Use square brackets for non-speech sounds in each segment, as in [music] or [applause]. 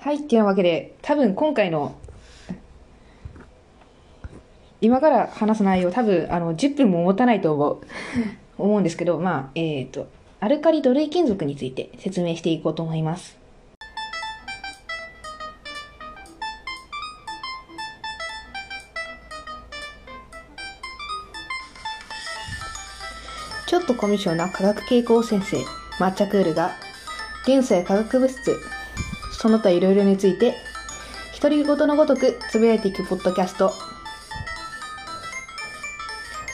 はい、っていうわけで、多分今回の、今から話す内容、多分あの10分も持たないと思う [laughs] 思うんですけど、まあ、えっ、と、アルカリ土類金属について説明していこうと思います。ちょっとコミュ障な化学傾向先生、抹茶クールが、現在化学物質、その他いろいろについて、独り言のごとくつぶやいていくポッドキャスト。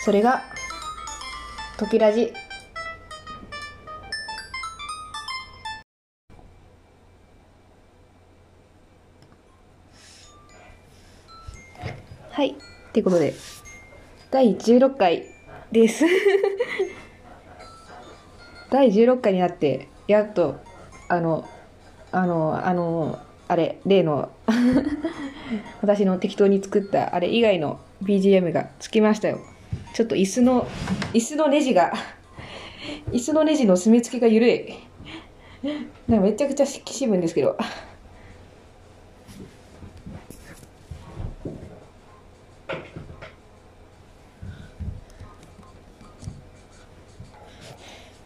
それが、トキラジ。はい。ってことで、第16回です。[laughs] 第16回になって、やっと、あの、あの、あの、あれ、例の、[laughs] 私の適当に作ったあれ以外の BGM がつきましたよ。ちょっと椅子の、椅子のネジが、[laughs] 椅子のネジの締め付けが緩い。なんかめちゃくちゃきしむんですけど。[laughs]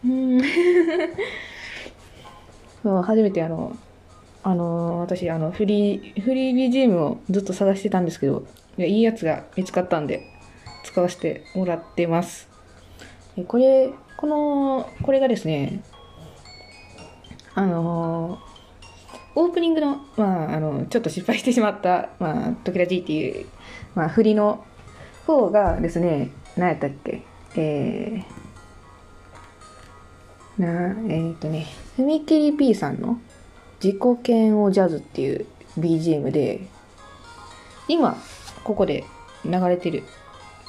うん。そう初めてあの、あの私あのフリーフリー BGM をずっと探してたんですけどいやいいやつが見つかったんで使わせてもらってます。これこのこれがですねあのオープニングの,、まあ、あのちょっと失敗してしまった「まあ、トキラジ」っていう、まあ、振りの方がですね何やったっけえー、なえっ、とね踏切 P さんの自己嫌悪ジャズっていう BGM で、今、ここで流れてる、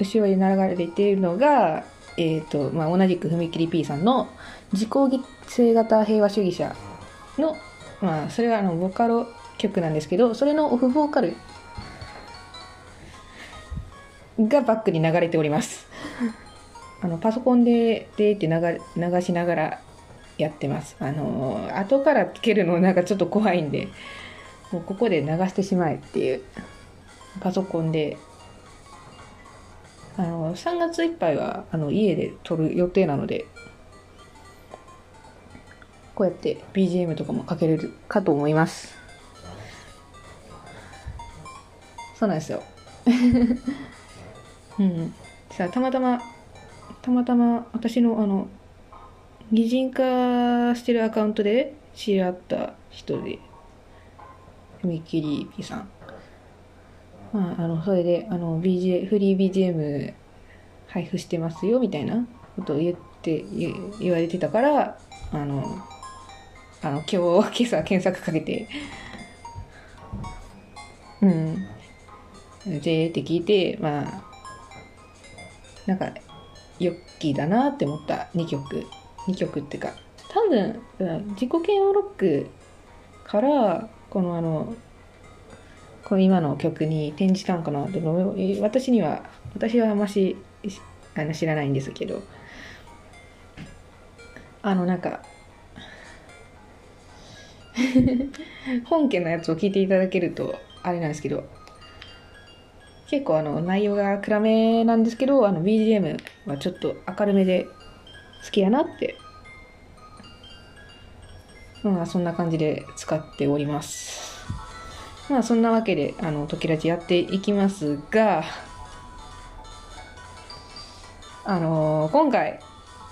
後ろで流れているのが、えっ、と、まあ、同じく踏切 P さんの自己犠牲型平和主義者の、まあ、それはあの、ボカロ曲なんですけど、それのオフボーカルがバックに流れております。あの、パソコンで、でって流しながらやってます。あのー、後からつけるのなんかちょっと怖いんで、もうここで流してしまえっていう、パソコンで、あのー、3月いっぱいはあの家で撮る予定なので、こうやって BGM とかもかけれるかと思います。そうなんですよ。[laughs] うん。さあ、たまたま、たまたま私のあの、擬人化してるアカウントで知り合った人で、踏切 P さん。まあ、あの、それで、あの、BG、フリー BGM 配布してますよ、みたいなことを言って、言われてたから、あの、あの、今日、今朝検索かけて、うん。でって聞いて、まあ、なんか、ヨッキーだなって思った2曲。2曲っていうか。多分自己嫌悪ロックからこのあのこの今の曲に転じたんかな。って私には私はあんましあの知らないんですけど。あのなんか [laughs] 本家のやつを聞いていただけるとあれなんですけど。結構あの内容が暗めなんですけどあの BGM はちょっと明るめで好きやなって。まあそんな感じで使っております。まあそんなわけであの時ラジやっていきますがあのー、今回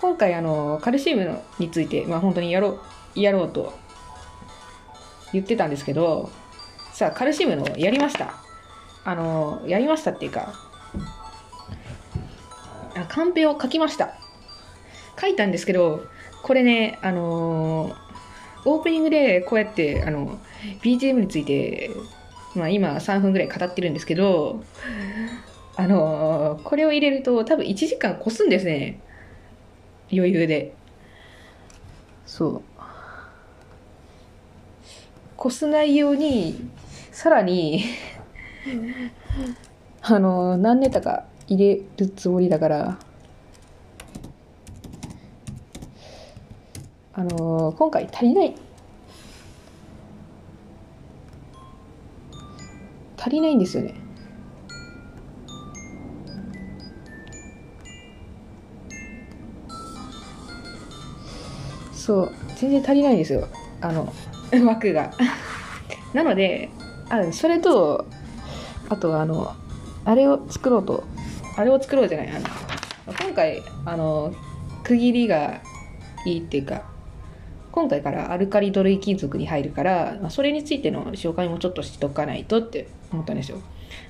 今回あのカルシウムのについてまあ本当にやろうやろうと言ってたんですけどさあカルシウムのやりました。あのー、やりましたっていうかカンペを書きました。書いたんですけど、これね、あのー、オープニングでこうやって、あの、BGM について、まあ今3分ぐらい語ってるんですけど、あのー、これを入れると多分1時間越すんですね。余裕で。そう。越す内容に、さらにあのー、何ネタか入れるつもりだから、あのー、今回足りない。足りないんですよね。そう。全然足りないんですよ。あの [laughs] 枠が。なのであそれとあとあのあれを作ろうと。あれを作ろうじゃない。あの今回あの区切りがいいっていうか今回からアルカリドルイ金属に入るから、まあ、それについての紹介もちょっとしとかないとって思ったんですよ。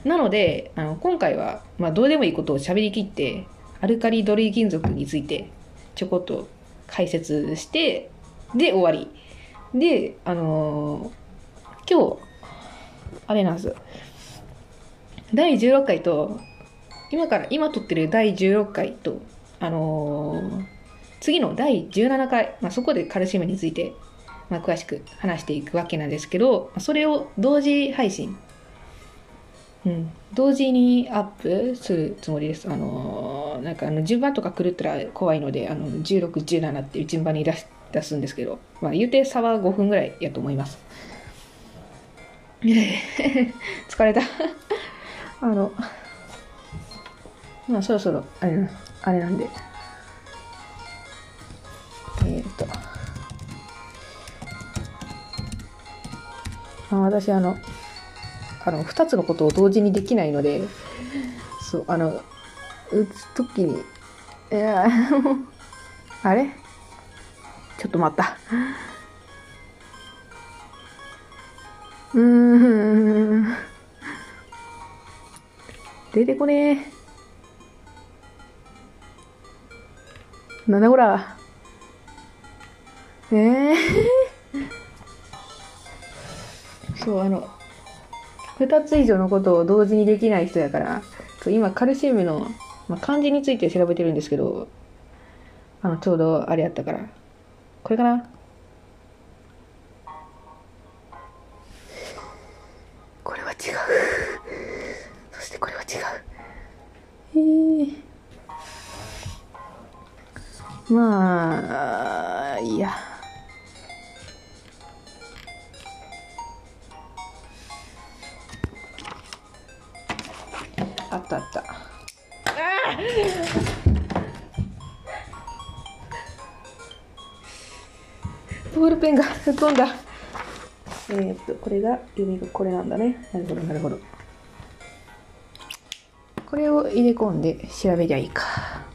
なのであの今回は、まあ、どうでもいいことを喋りきってアルカリドルイ金属についてちょこっと解説してで終わり。であのー今日あれなんです第16回と今から今撮ってる第16回とあのー次の第17回、まあ、そこでカルシウムについて、まあ、詳しく話していくわけなんですけどそれを同時配信、うん、同時にアップするつもりです。あのーなんかあの順番とか狂ったら怖いのであの1617っていう順番に出し出すんですけど、まあ、言うて差は5分ぐらいやと思います。[laughs] 疲れた。[laughs] あのまあそろそろあれあれなんで。えーっとあ私あのあの2つのことを同時にできないのでそうあの打つ時にいや [laughs] あれ？ちょっと待った。うーん。出てこねえ。なんだこら。ええそうあの2つ以上のことを同時にできない人やから今カルシウムの、まあ、漢字について調べてるんですけどあのちょうどあれやったから。これかな？これは違う。そしてこれは違う。へえまあいや。あったあった。ボールペンが吹っ飛んだ。えー、っとこれが指がこれなんだね。なるほどなるほど。これを入れ込んで調べりゃいいか。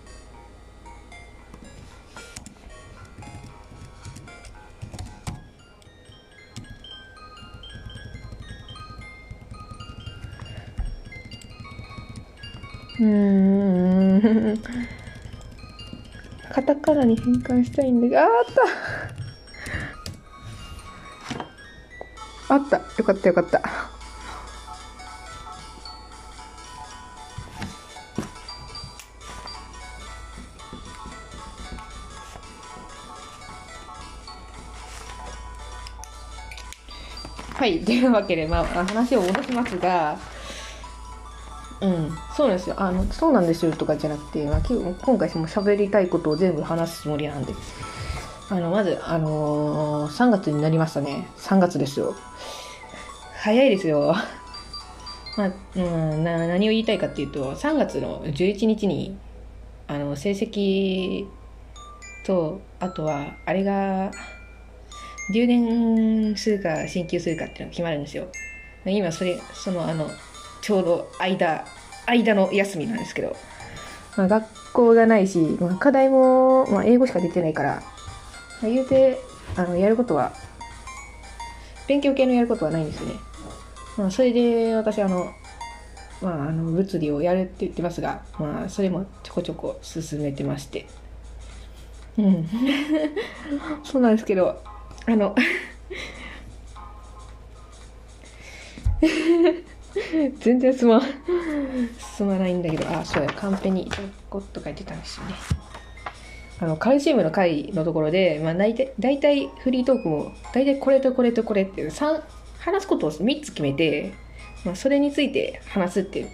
うーん。カタカナに変換したいんだけどあーあった。あった。よかったよかった。はい。というわけで、まあ、話を戻しますがうん、そうなんですよ。あの、そうなんですよとかじゃなくて、まあ、今日今回も喋りたいことを全部話すつもりなんで。あの、まず、あのー、3月になりましたね。3月ですよ。早いですよ。[laughs] まあ、うん、な何を言いたいかっていうと、3月の11日に、あの、成績と、あとは、あれが、留年するか、進級するかっていうのが決まるんですよ。今、それ、その、あの、ちょうど間、間の休みなんですけど、まあ、学校がないし、まあ、課題も、まあ、英語しか出てないから、まあ、言うて、あの、やることは、勉強系のやることはないんですよね。まあ、それで私、あの、まあ、あの、物理をやるって言ってますが、まあ、それもちょこちょこ進めてまして。うん。[laughs] そうなんですけど、あの、[laughs] 全然すまん。進まないんだけどあそうやカンペにちょこっと書いてたんですよね。あのカルシウムの回のところで、まあ、大体大体フリートークも大体これとこれとこれっていう3話すことを3つ決めて、まあ、それについて話すっていう、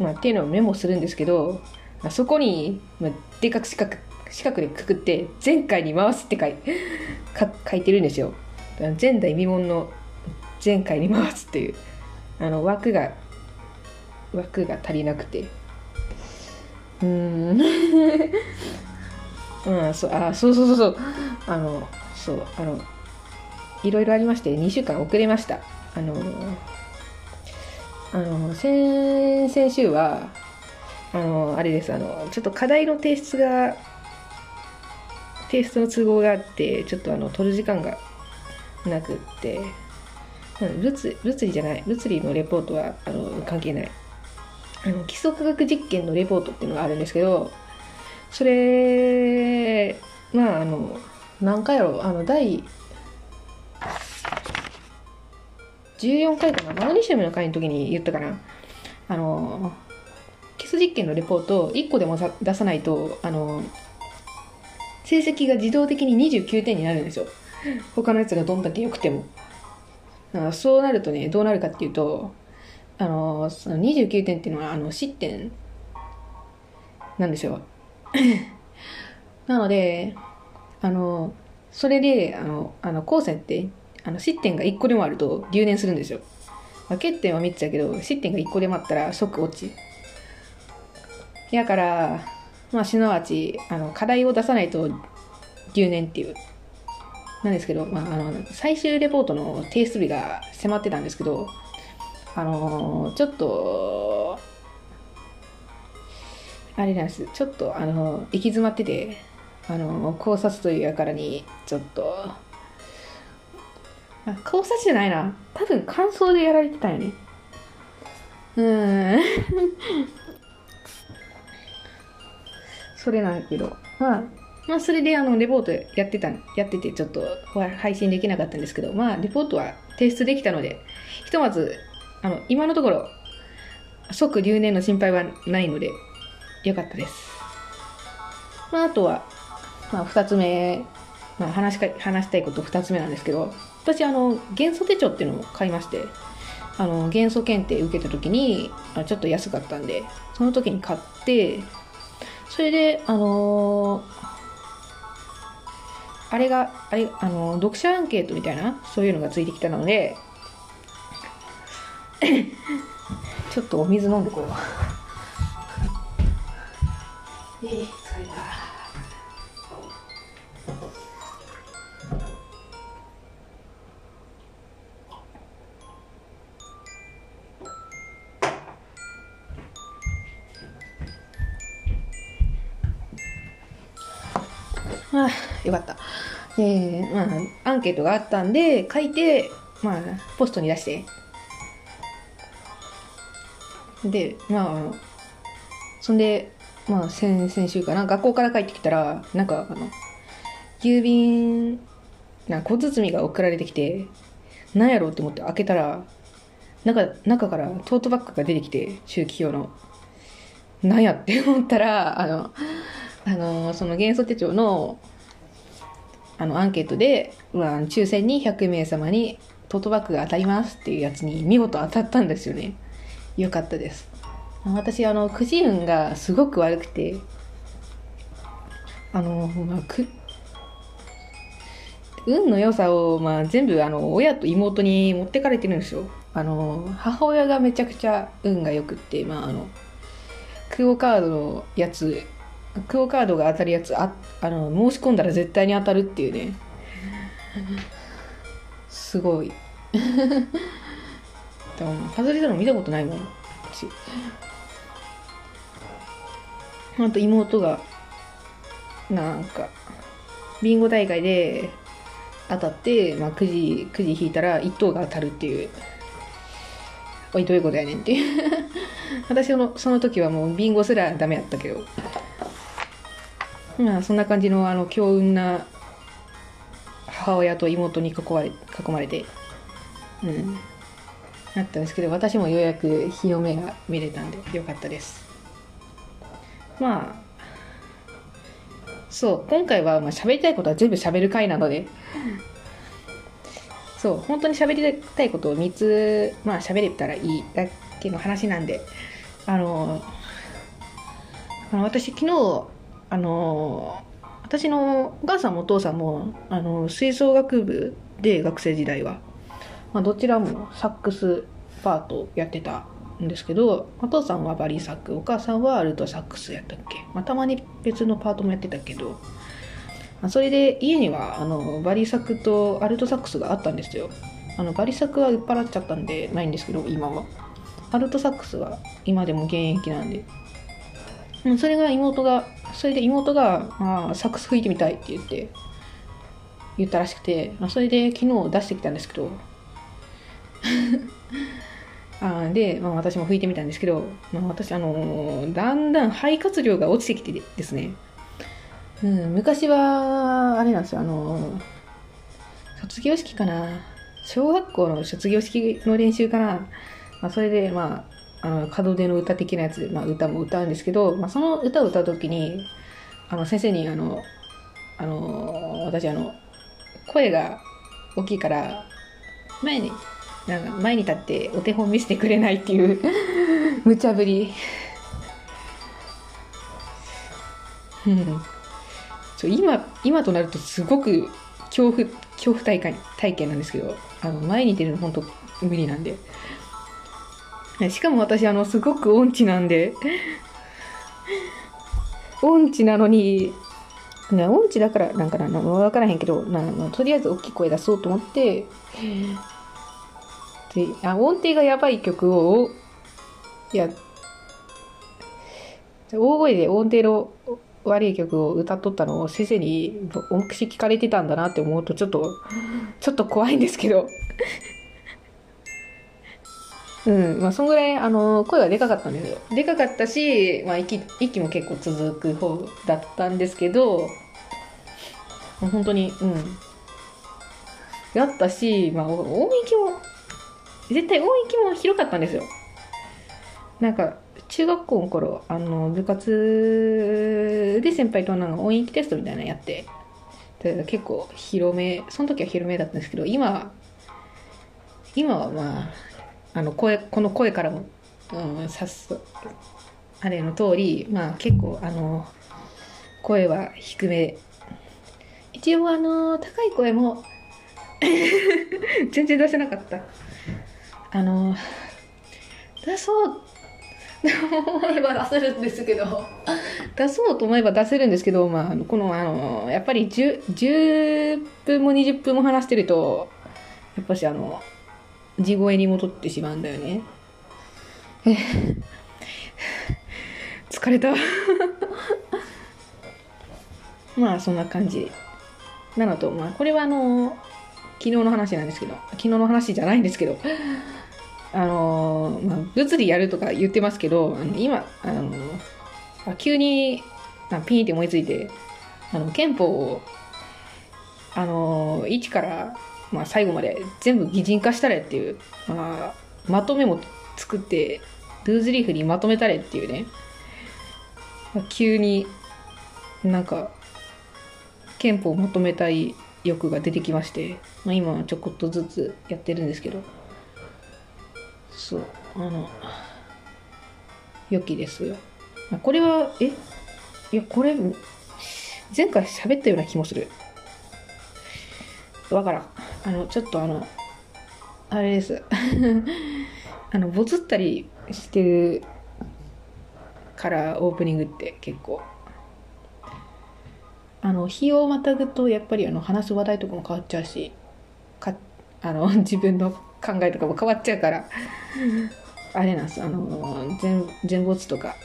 まあ、っていうのをメモするんですけど、まあ、そこに、まあ、でかく四角四角でくくって前回に回すって書い [laughs] か書いてるんですよ。前代未聞の前回に回すっていう。あの枠が枠が足りなくて。うん。[laughs] うんそうあそうそうそうそう。あのそうあのいろいろありまして2週間遅れました。あのあの先先週はあのあれですあのちょっと課題の提出が提出の都合があってちょっとあの取る時間がなくって。うん物物理じゃない。物理のレポートはあの関係ない。あの基礎科学実験のレポートっていうのがあるんですけどそれまああの何回やろう。あの第14回かな。マグネシウムの回の時に言ったかな。あの基礎実験のレポート1個でもさ出さないとあの成績が自動的に29点になるんですよ。他のやつがどんだけ良くても。だかそうなるとねどうなるかっていうとあのその29点っていうのはあの失点なんですよ。[laughs] なのであのそれであのあの高専ってあの失点が1個でもあると留年するんですよ、まあ、欠点は3つやけど失点が1個でもあったら即落ち。やからまあすなわちあの課題を出さないと留年っていう。なんですけど、まあ、あの最終レポートの提出日が迫ってたんですけどあのちょっとあれなんです。ちょっとあの行き詰まっててあの考察というやからにちょっとあ考察じゃないな。多分感想でやられてたよね。うーん。[laughs] それなんやけど。まあまあそれであのレポートやってたやっててちょっと配信できなかったんですけどまあレポートは提出できたのでひとまずあの今のところ即留年の心配はないのでよかったです。まああとは、まあ、2つ目、まあ、話しか話したいこと2つ目なんですけど私あの元素手帳っていうのを買いましてあの元素検定受けた時にちょっと安かったんでその時に買ってそれであのーあれが、あれ、あの、読者アンケートみたいな、そういうのがついてきたので、ちょっとお水飲んでこよう。えー、疲れた。ああ、よかった。えー、まあ、アンケートがあったんで、書いて、まあ、ポストに出して。で、まあ、そんで、まあ、先、先週かな、学校から帰ってきたら、なんか、あの、郵便、な小包が送られてきて、なんやろうって思って開けたら、中、中からトートバッグが出てきて、周期表の。なんやって思ったら、あの、あのその元素手帳のあのアンケートで、まあ、抽選に100名様にトートバッグが当たりますっていうやつに見事当たったんですよね。よかったです。私あのくじ運がすごく悪くてあの、まあ、く運の良さを、まあ、全部あの親と妹に持ってかれてるんですよ。あの母親がめちゃくちゃ運が良くって、まあ、あのクオカードのやつクオカードが当たるやつああの申し込んだら絶対に当たるっていうね。すごい。でも外れたの見たことないもん。あと妹がなんかビンゴ大会で当たって、まあ、くじくじ引いたら1等が当たるっていう。おいどういうことやねんっていう。[laughs] 私のその時はもうビンゴすらダメやったけど。まあそんな感じのあの強運な母親と妹に囲まれ囲まれてうん。なったんですけど私もようやく日の目が見れたんでよかったです。まあそう今回はまあ喋りたいことは全部喋る回なので。そう本当に喋りたいことを3つまあ喋れたらいいだけの話なんで。あのあの私昨日あの私のお母さんもお父さんもあの吹奏楽部で学生時代は、まあ、どちらもサックスパートやってたんですけどお父さんはバリサックお母さんはアルトサックスやったっけ、まあ、たまに別のパートもやってたけど、まあ、それで家にはあのバリサックとアルトサックスがあったんですよ。あのバリサックは売っ払っちゃったんでないんですけど今は。アルトサックスは今でも現役なんで。それが妹がそれで妹があサックス吹いてみたいって言って言ったらしくて、あ、それで昨日出してきたんですけど [laughs] あで、まあ、私も吹いてみたんですけど、まあ、私、あのーだんだん肺活量が落ちてきてですね、うん、昔はあれなんですよあのー卒業式かな。小学校の卒業式の練習かな、まあ、それでまああの門出の歌的なやつで、まあ、歌も歌うんですけど、まあ、その歌を歌う時にあの先生にあのあの私あの声が大きいから前になんか前に立ってお手本見せてくれないっていう [laughs] 無茶ぶり。うん。ちょ今今となるとすごく恐怖恐怖体験体験なんですけどあの前に出るの本当無理なんで。[laughs] しかも私あのすごく音痴なんで。音痴なのにね音痴だからなんかな分からへんけどなとりあえず大きい声出そうと思って。であ音程がやばい曲をいや大声で音程の悪い曲を歌っとったのを先生に音痴聞かれてたんだなって思うとちょっとちょっと怖いんですけど。うん。まあそんぐらいあの声はでかかったんで。すよでかかったし、まあ、息息も結構続く方だったんですけど本当にうん。やったし、まあ、音域も絶対音域も広かったんですよ。なんか中学校の頃あの部活で先輩となんか音域テストみたいなのやってで結構広めその時は広めだったんですけど今今はまああの声この声からも、うん、さすあれの通りまあ結構あの声は低め。一応あの高い声も [laughs] 全然出せなかった。あの出そう思えば出せるんですけど。出そうと思えば出せるんですけど、まあ、このあのやっぱり 10, 10分も20分も話してるとやっぱしあの地声に戻ってしまうんだよね。疲れた。[laughs] まあそんな感じなのと。まあこれはあの昨日の話なんですけど。昨日の話じゃないんですけど。あのまあ、物理やるとか言ってますけど、あの今、あのあ急にあピーって思いついて、あの憲法を、あの1から、まあ、最後まで全部擬人化したれっていう、まあ、まとめも作って、ルーズリーフにまとめたれっていうね、まあ急になんか、憲法をまとめたい欲が出てきまして、まあ、今はちょこっとずつやってるんですけど、そう、あの、良きですよ。あこれは、え？いや、これ、前回喋ったような気もする。わからん。あの、ちょっとあの、あれです。[laughs] あの、ボツったりしてるから、オープニングって結構。あの、日をまたぐと、やっぱりあの、話す話題とかも変わっちゃうし、か、あの、[laughs] 自分の考えとかも変わっちゃうから、あれなんです、あの、全、全没とか、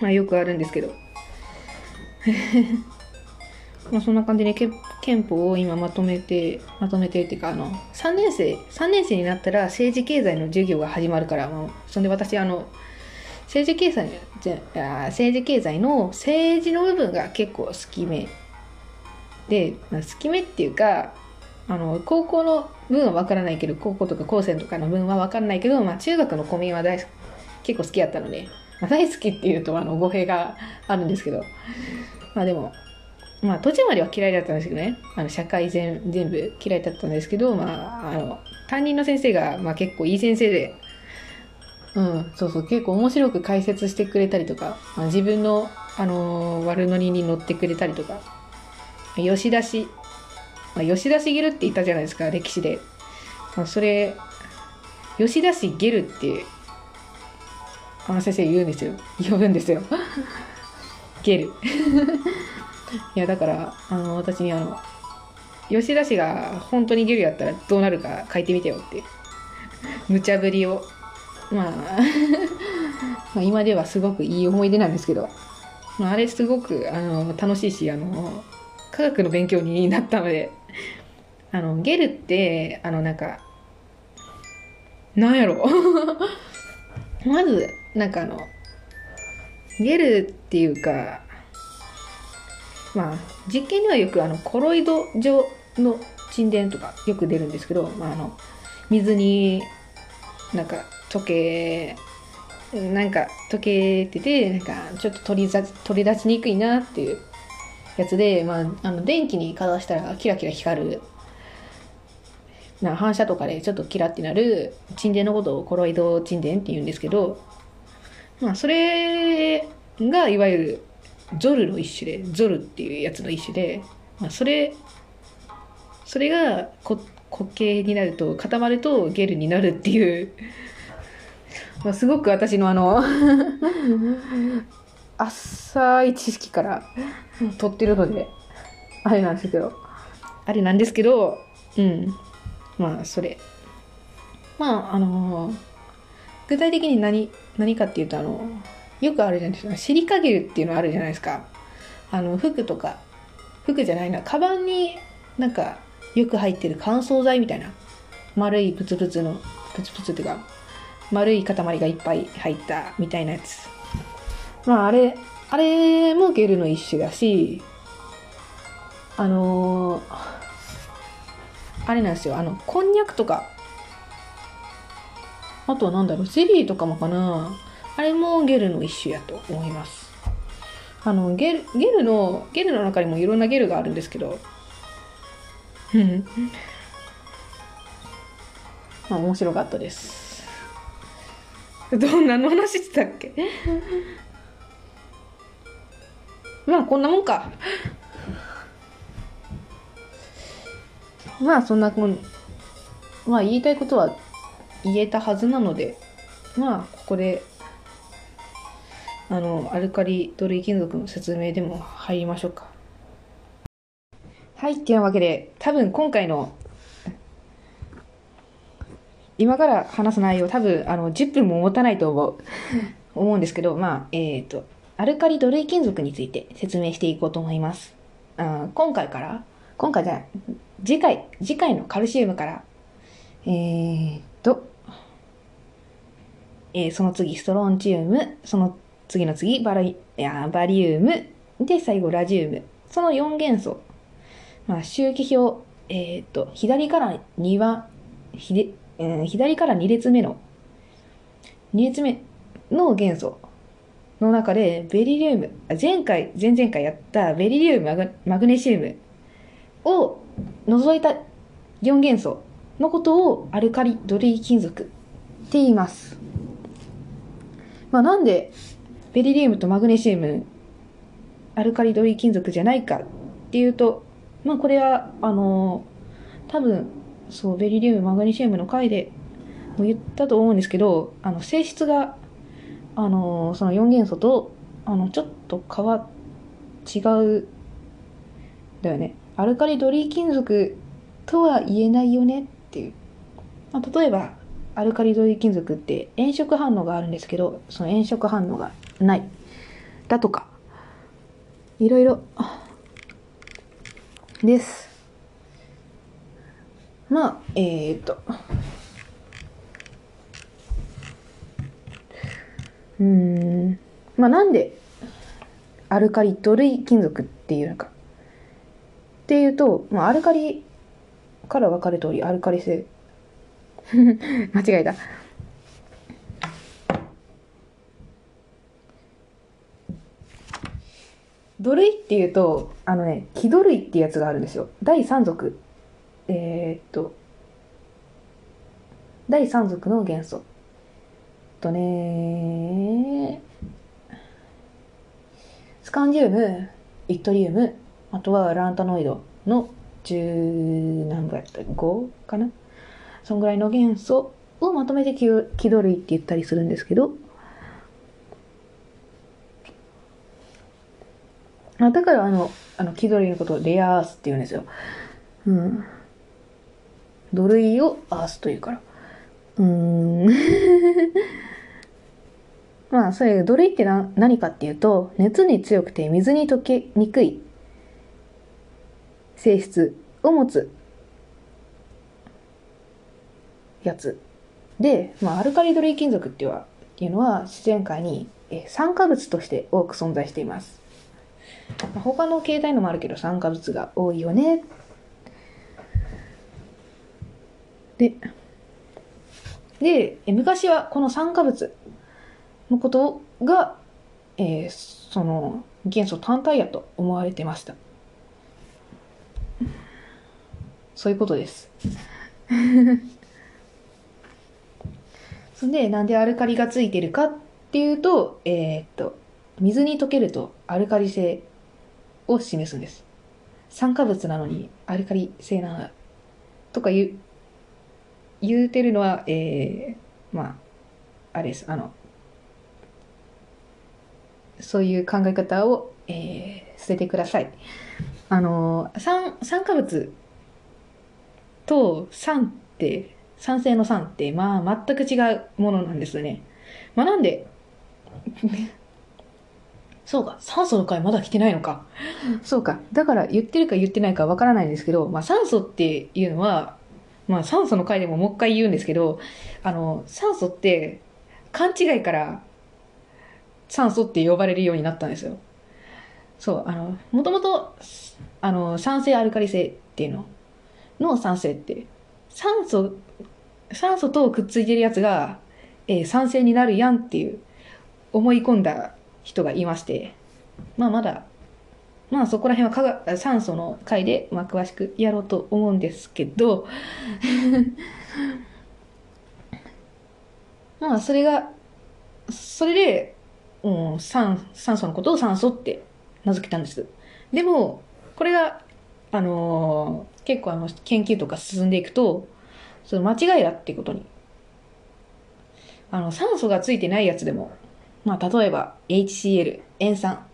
まあよくあるんですけど。まあそんな感じで憲憲法を今まとめて、まとめてっていうか、あの、3年生、3年生になったら政治経済の授業が始まるから、まあ、そんで私、あの、政治経済じゃあ政治経済の政治の部分が結構好きめで、まあ、好きめっていうかあの高校の分は分からないけど高校とか高専とかの分は分からないけど、まあ、中学のコミは大結構好きやったので、まあ、大好きっていうとあの語弊があるんですけどまあでもまあ途中までは嫌いだったんですけどね。あの社会全全部嫌いだったんですけど、まあ、あの担任の先生が、まあ、結構いい先生でうん、そうそう結構面白く解説してくれたりとか、まあ自分の、あのー悪ノリに乗ってくれたりとか吉田氏、まあ、吉田茂って言ったじゃないですか歴史で、まあ、それ吉田氏ゲルってあの先生言うんですよ。呼ぶんですよ。[laughs] ゲル。いやだからあの私にあの吉田氏が本当にゲルやったらどうなるか書いてみてよって。無茶ぶりを。まあ [laughs] まあ今ではすごくいい思い出なんですけど、まあ、あれすごくあの楽しいしあの科学の勉強になったので。あのゲルってあのなんかなんやろ。[laughs] まずなんかあのゲルっていうかまあ実験ではよくあのコロイド状の沈殿とかよく出るんですけど、まあ、あの水になんか溶けなんか溶けててなんかちょっと取りざ取り出しにくいなっていうやつで、まあ、あの電気にかざしたらキラキラ光るな反射とかでちょっとキラってなる沈殿のことをコロイド沈殿って言うんですけど、まあ、それがいわゆるゾルの一種でゾルっていうやつの一種で、まあ、それそれがこ固形になると固まるとゲルになるっていう。[laughs] まあ、すごく私のあの [laughs] 浅い知識から取ってるのであれなんですけど。あれなんですけどうん。まあそれ。まああの具体的に何何かっていうとあのよくあるじゃないですか。シリカゲルっていうのあるじゃないですか。あの服とか。服じゃないな。カバンになんかよく入ってる乾燥剤みたいな。丸いプツプツの。プツプツっていうか。丸い塊がいっぱい入ったみたいなやつ。まああれ、あれもゲルの一種だし、あのー、あれなんですよ、あの、こんにゃくとか、あとはなんだろう、ゼリーとかもかな。あれもゲルの一種やと思います。あの、ゲル、ゲルの、ゲルの中にもいろんなゲルがあるんですけど、まあ面白かったです。どんなの話してたっけ？[laughs] まあこんなもんか。[laughs] まあそんなもんまあ言いたいことは言えたはずなので。まあここであのアルカリ土類金属の説明でも入りましょうかはいっていうわけで多分今回の今から話す内容多分あの10分も持たないと思う思うんですけど、まあ、えっ、ー、と、アルカリ土類金属について説明していこうと思います。あ今回から、今回じゃ、次回、次回のカルシウムから、えー、と、えー、その次ストロンチウム、その次の次バラいやバリウム、で、最後ラジウム。その4元素。まあ、周期表、えっ、と、左から2は、ひで、えー、左から2列目の、2列目の元素の中で、ベリリウム、前回、前々回やったベリリウム、マグネシウムを除いた4元素のことをアルカリドリー金属って言います。まあ、なんでベリリウムとマグネシウムアルカリドリー金属じゃないかっていうと、まあこれは、あの多分そうベリリウムマグネシウムの回でも言ったと思うんですけどあの性質があのその4元素とあのちょっと変わ違うだよね。アルカリドリー金属とは言えないよねっていう、まあ、例えばアルカリドリー金属って炎色反応があるんですけどその炎色反応がないだとかいろいろですまあ、えー、っと。うん。まあ、なんで、アルカリ土類金属っていうのか。っていうと、まあ、アルカリから分かる通り、アルカリ性。[laughs] 間違えた。土類っていうと、あのね、気土類っていうやつがあるんですよ。第3属えー、っと、第3族の元素。とね、スカンジウム、イットリウム、あとはランタノイドの10何部やった ?5 かな？そんぐらいの元素をまとめて気気取りって言ったりするんですけど、あだからあの、あの気取りのことをレアアースって言うんですよ。うん。土塁をアースというから。うーん。[laughs] まあ、それ、土塁ってな何かっていうと、熱に強くて水に溶けにくい性質を持つやつ。で、まあ、アルカリ土塁金属っていうのは自然界に酸化物として多く存在しています。他の形態のもあるけど酸化物が多いよね。で、で、昔はこの酸化物のことが、えー、その元素単体やと思われてました。そういうことです。そ [laughs] んで、なんでアルカリがついてるかっていうと、えー、っと、水に溶けるとアルカリ性を示すんです。酸化物なのにアルカリ性なのとか言う、言うてるのは、えー、まあ、あれです。あの、そういう考え方を、えー、捨ててください。あの、酸、酸化物と酸って、酸性の酸って、まあ、全く違うものなんですよね。まあ、なんで、そうか、酸素の回まだ来てないのか。そうか。だから言ってるか言ってないかわからないんですけど、まあ酸素っていうのは、まあ酸素の回でももう一回言うんですけど、あの、酸素って勘違いから酸素って呼ばれるようになったんですよ。そう、あの、もともと、あの、酸性アルカリ性っていうの？の酸性って、酸素、酸素とくっついてるやつが、えー、酸性になるやんっていう思い込んだ人がいまして、まあまだ、まあそこら辺は化酸素の回で、まあ、詳しくやろうと思うんですけど [laughs] まあそれが、それで、うん、酸酸素のことを酸素って名付けたんです。でも、これが、あのー、結構あの研究とか進んでいくと、その間違いだっていうことに。あの、酸素がついてないやつでも、まあ、例えば HCl、塩酸、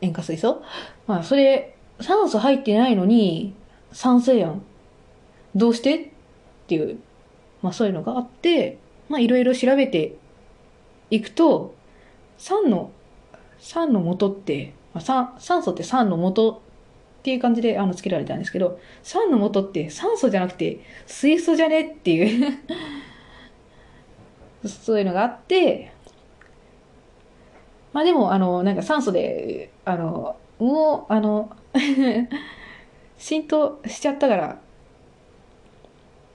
塩化水素まあ、それ、酸素入ってないのに酸性やん。どうして？っていう、まあそういうのがあって、まあいろいろ調べていくと、酸の、酸の元って、まあ、酸酸素って酸の元っていう感じであの付けられたんですけど、酸の元って酸素じゃなくて水素じゃね？っていう。そういうのがあって、まあでも、あの、なんか酸素で、あの、もう、あの [laughs] 浸透しちゃったから、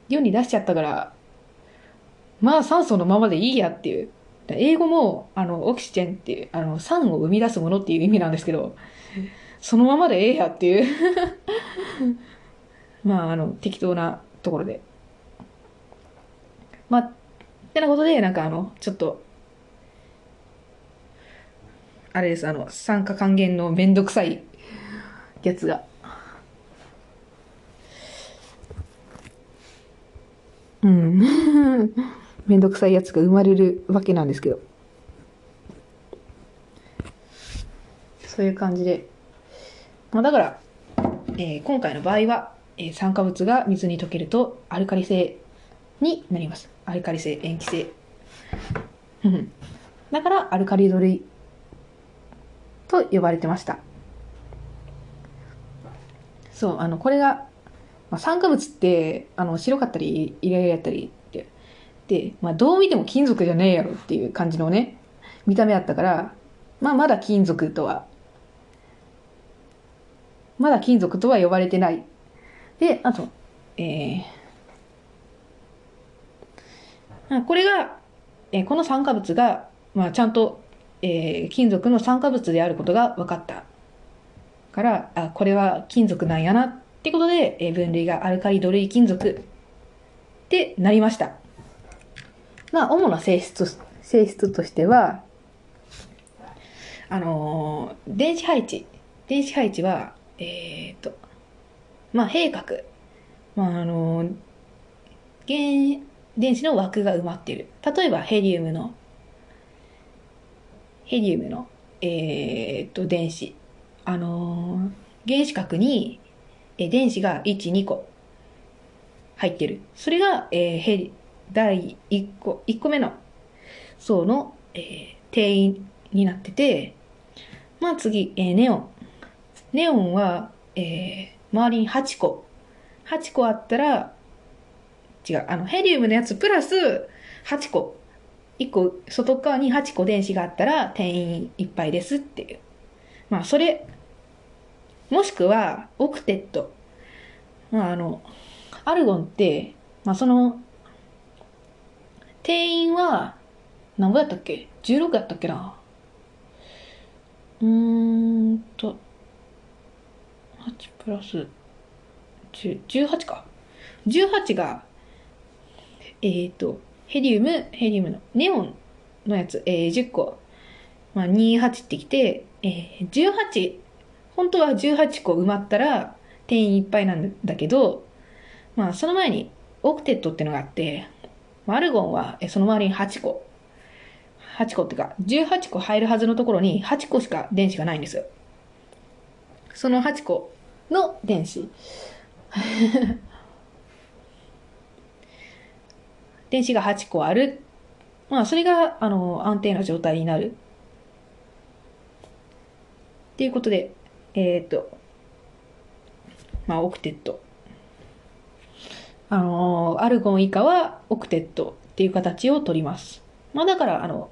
世に出しちゃったから、まあ酸素のままでいいやっていう。英語も、あの、オキシジェンっていう、あの、酸を生み出すものっていう意味なんですけど、そのままでええやっていう [laughs] まあ、あの、適当なところで。まあ、ってなことで、なんかあの、ちょっと、あれです、あの、酸化還元のめんどくさいやつが。うん。[laughs] めんどくさいやつが生まれるわけなんですけど。そういう感じで。まあ、だから、えー、今回の場合は、えー、酸化物が水に溶けるとアルカリ性になります。アルカリ性、塩基性。だからアルカリド類と呼ばれてました。そう、あの、これが、まあ、酸化物って、あの、白かったり、イライラやったりって、で、まあ、どう見ても金属じゃねえやろっていう感じのね、見た目あったから、まあ、まだ金属とは、まだ金属とは呼ばれてない。で、あと、えー、これが、え、この酸化物が、まあ、ちゃんと、えー、金属の酸化物であることが分かったから、あ、これは金属なんやなってことで、えー、分類がアルカリ土類金属ってなりました。まあ、主な性質、性質としては、あのー、電子配置。電子配置は、えっ、と、まあ、閉角。まあ、あのー、原電子の枠が埋まっている。例えばヘリウムの、ヘリウムの、えー、っと、電子。あのー、原子核に、え電子が1、2個入ってる。それが、えー、ヘリ、第1個、1個目の層の、えー、定員になってて、まあ次、えー、ネオン。ネオンは、えー、周りに8個。8個あったら、違う、あの、ヘリウムのやつプラス8個。1個、外側に8個電子があったら定員いっぱいですっていう。まあ、それ、もしくは、オクテット。まあ、あの、アルゴンって、まあ、その、定員は、何ぼやったっけ ?16 やったっけな？うーんと、8プラス10、18か。18が、えっ、ー、と、ヘリウム、ヘリウムの、ネオンのやつ、えー、10個、まあ、28ってきて、えー、18、本当は18個埋まったら定員いっぱいなんだけど、まあ、その前にオクテットってのがあって、アルゴンはその周りに8個。8個っていうか、18個入るはずのところに8個しか電子がないんですよ。その8個の電子。電子が8個ある。まあ、それが、あの、安定な状態になる。っていうことで、えっ、ー、と、まあ、オクテット。あの、アルゴン以下はオクテットっていう形を取ります。まあ、だから、あの、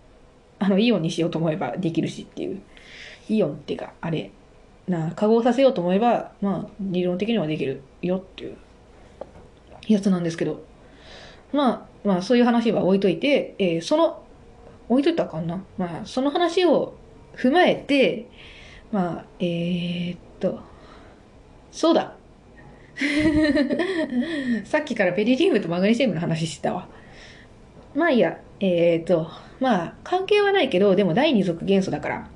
あの、イオンにしようと思えばできるしっていう。イオンっていうか、あれ、な、化合させようと思えば、まあ、理論的にはできるよっていうやつなんですけど、まあ、まあ、そういう話は置いといて、えー、その、置いといたかな。まあ、その話を踏まえて、まあ、えー、っと、そうだ。[laughs] さっきからベリリウムとマグネシウムの話してたわ。まあいいや、えー、っと、まあ、関係はないけど、でも第二属元素だから、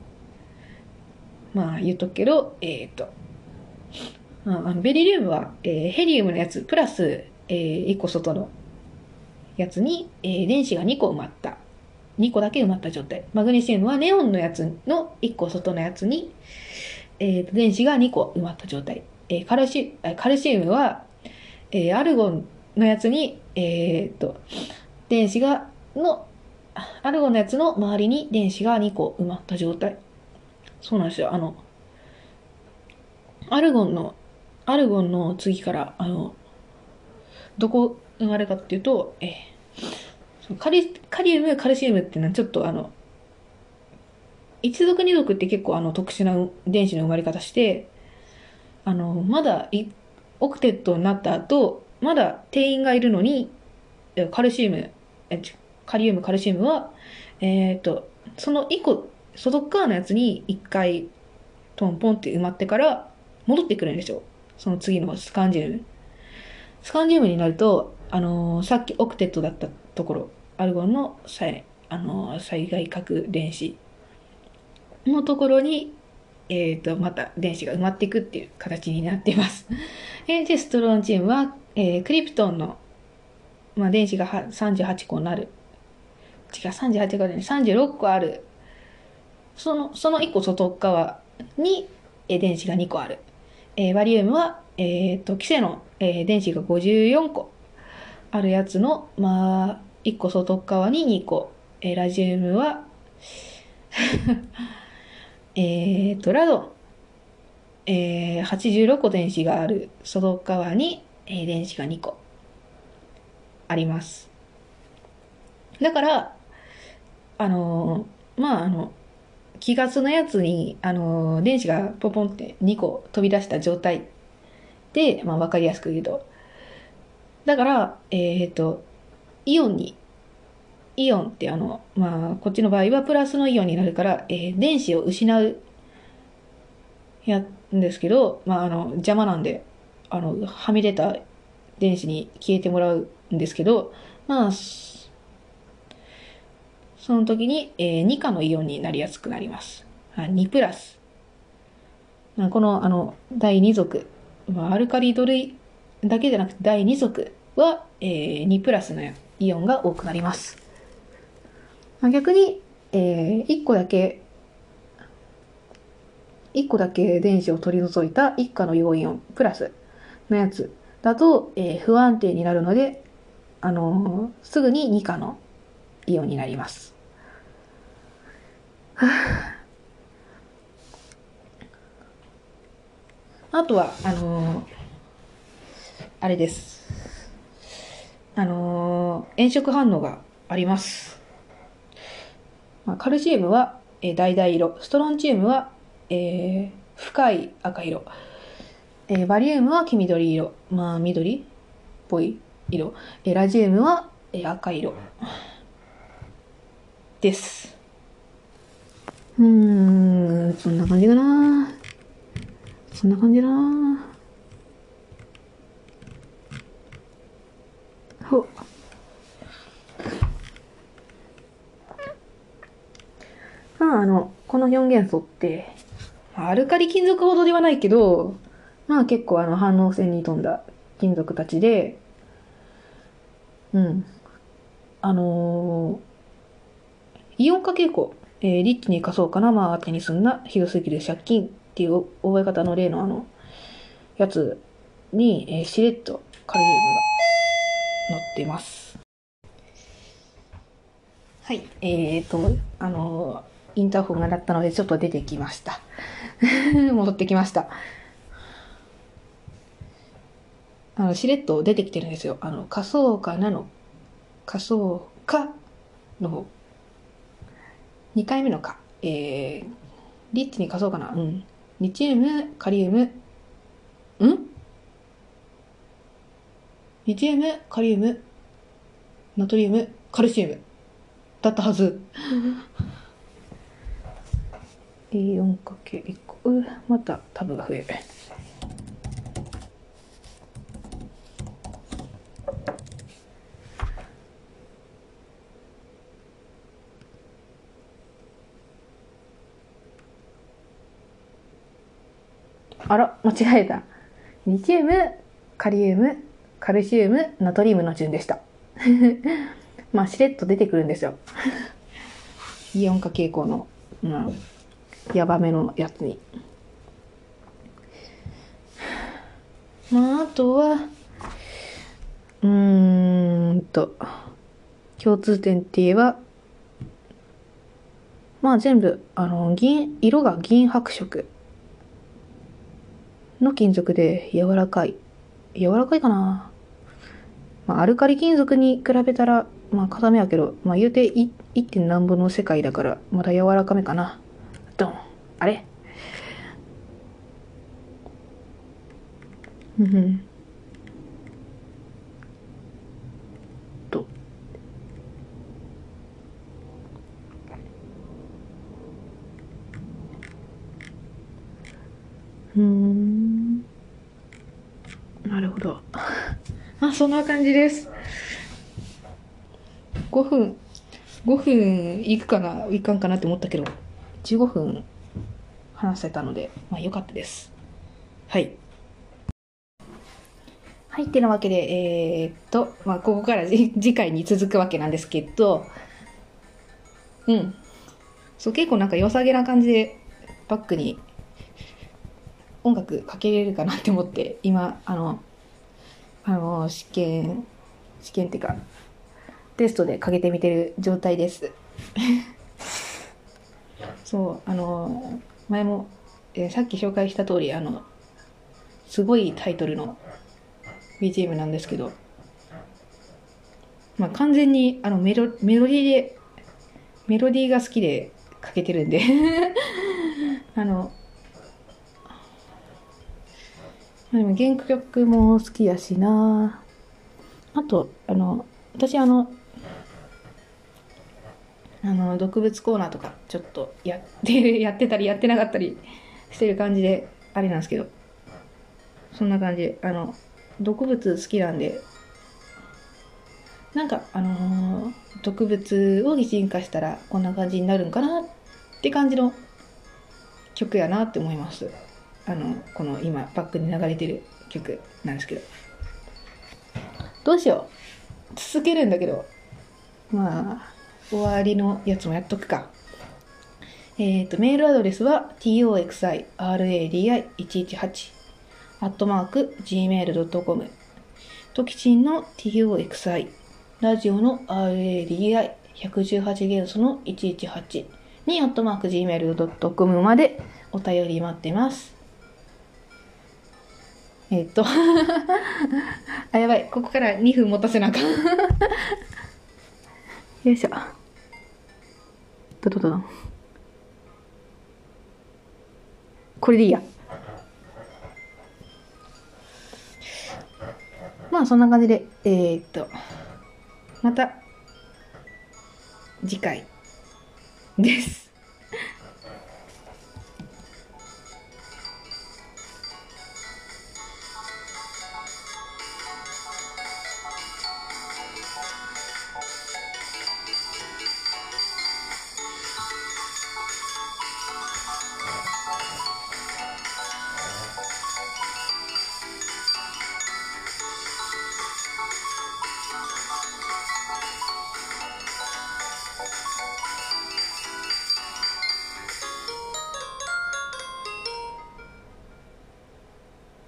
まあ言っとくけど、えー、っと、あのベリリウムは、えー、ヘリウムのやつプラス、えー、1個外のやつに、えー、電子が2個埋まった。2個だけ埋まった状態。マグネシウムはネオンのやつの1個外のやつに、えー、電子が2個埋まった状態。えー、カルシカルシウムは、えー、アルゴンのやつに、えー、っと、電子が、の、アルゴンのやつの周りに電子が2個埋まった状態。そうなんですよ。あの、アルゴンの、アルゴンの次から、あの、どこ生まれかっていうと、えー、カリカリウム、カルシウムっていうのはちょっとあの、一族二族って結構あの特殊な電子の生まれ方して、あの、まだオクテットになった後、まだ定員がいるのに、カルシウム、カリウム、カルシウムは、えっ、ー、と、その一個、外側のやつに一回、トンポンって埋まってから戻ってくるんですよ。その次のスカンジウム。スカンジウムになると、あのー、さっきオクテットだったところ、アルゴンの災,、あのー、災害核電子のところに、えっ、ー、と、また電子が埋まっていくっていう形になっています。[laughs] えー、で、ストロンチウムは、えー、クリプトンの、まあ、電子が38個になる。違う、38個で、ね、36個ある。その、その1個外側に、えー、電子が2個ある。えー、バリウムは、えっ、ー、と、キセノン、えー、電子が54個。あるやつの、まあ、1個外側に2個。えー、ラジウムは [laughs] えっと、ラドン。えー、86個電子がある外側に、えー、電子が2個あります。だから、あのー、まあ、あの、気ガスのやつに、あのー、電子がポポンって2個飛び出した状態で、まあ、わかりやすく言うと、だから、えっ、ー、と、イオンに、イオンってあの、まあ、こっちの場合はプラスのイオンになるから、えー、電子を失う、やんですけど、まあ、あの、邪魔なんで、あの、はみ出た電子に消えてもらうんですけど、まあ、その時に、えー、2価のイオンになりやすくなります。2プラス。この、あの、第2族、アルカリド類だけじゃなくて第2族は、えー、2プラスのイオンが多くなります。逆に、えー、1個だけ、1個だけ電子を取り除いた1価の陽イオンプラスのやつだと、えー不安定になるので、あのーすぐに2価のイオンになります。あ [laughs] あとは、あのーあれです。あのー炎色反応があります。まあ、カルシウムは、えー、橙色、ストロンチウムは、えー深い赤色、えーバリウムは黄緑色、まあ緑っぽい色、えーラジウムは、えー赤色です。うーん、そんな感じかな。そんな感じだな。ほまあ、あの、この4元素って、アルカリ金属ほどではないけど、まあ結構あの反応性に富んだ金属たちで、うん。あのーイオン化傾向、えーリッチに仮想かな、まあ当てに済んだひどすぎる借金っていう覚え方の例のあの、やつに、えーしれっとカリウムが載ってます。はい、えーと、あのインターホンが鳴ったのでちょっと出てきました。[laughs] 戻ってきました。あの、しれっと出てきてるんですよ。あの、仮想化なの、仮想化の。2回目のか。えー、リッチに仮想かな。うん。リチウム、カリウム、ん？リチウム、カリウム、ナトリウム、カルシウム。だったはず。A4×1 個。うまたタブが増える。あら、間違えた。リチウム、カリウム、カルシウム、ナトリウムの順でした。[laughs] まあ、しれっと出てくるんですよ。[laughs] イオン化傾向の、うん、ヤバめのやつに。まあ、あとは、うーんと、共通点って言えば、まあ全部、あの、銀、色が銀白色の金属で柔らかい。柔らかいかなまあ、アルカリ金属に比べたら、まあ、固めやけど、まあ、言うて 1. 1. 何分の世界だから、まだ柔らかめかな。ドン。あれうんうん。と。うん。なるほど。あ、そんな感じです。5分、5分いくかな、いかんかなって思ったけど、15分話せたので、まあ良かったです。はい。はい、ってなわけで、えー、っと、まあここから次回に続くわけなんですけど、うん。そう、結構なんか良さげな感じで、バックに音楽かけれるかなって思って、今、あの、あの、試験、試験っていうか、テストでかけてみてる状態です。[laughs] そう、あの、前も、えーさっき紹介した通り、あの、すごいタイトルの BGM なんですけど、まあ完全にあのメロメロディーで、メロディーが好きでかけてるんで、[laughs] あの、でも原曲も好きやしな。あと、あの、私あの、あの、毒物コーナーとかちょっとやって、[laughs] やってたりやってなかったりしてる感じで、あれなんですけど、そんな感じで、あの、毒物好きなんで、なんか、あのー毒物を擬人化したらこんな感じになるんかなって感じの曲やなって思います。あの、この今バックに流れてる曲なんですけど。どうしよう。続けるんだけど。まあ、終わりのやつもやっとくか。えっ、ー、と、メールアドレスは toxiradi118 アットマーク gmail.com トキチンの toxi ラジオの radi118 元素の118にアットマーク gmail.com までお便り待ってます。えっ、と [laughs] あ、やばい。ここから2分持たせなあかん [laughs] よいしょ。どどどどこれでいいや。まあそんな感じで、えー、っと、また次回です。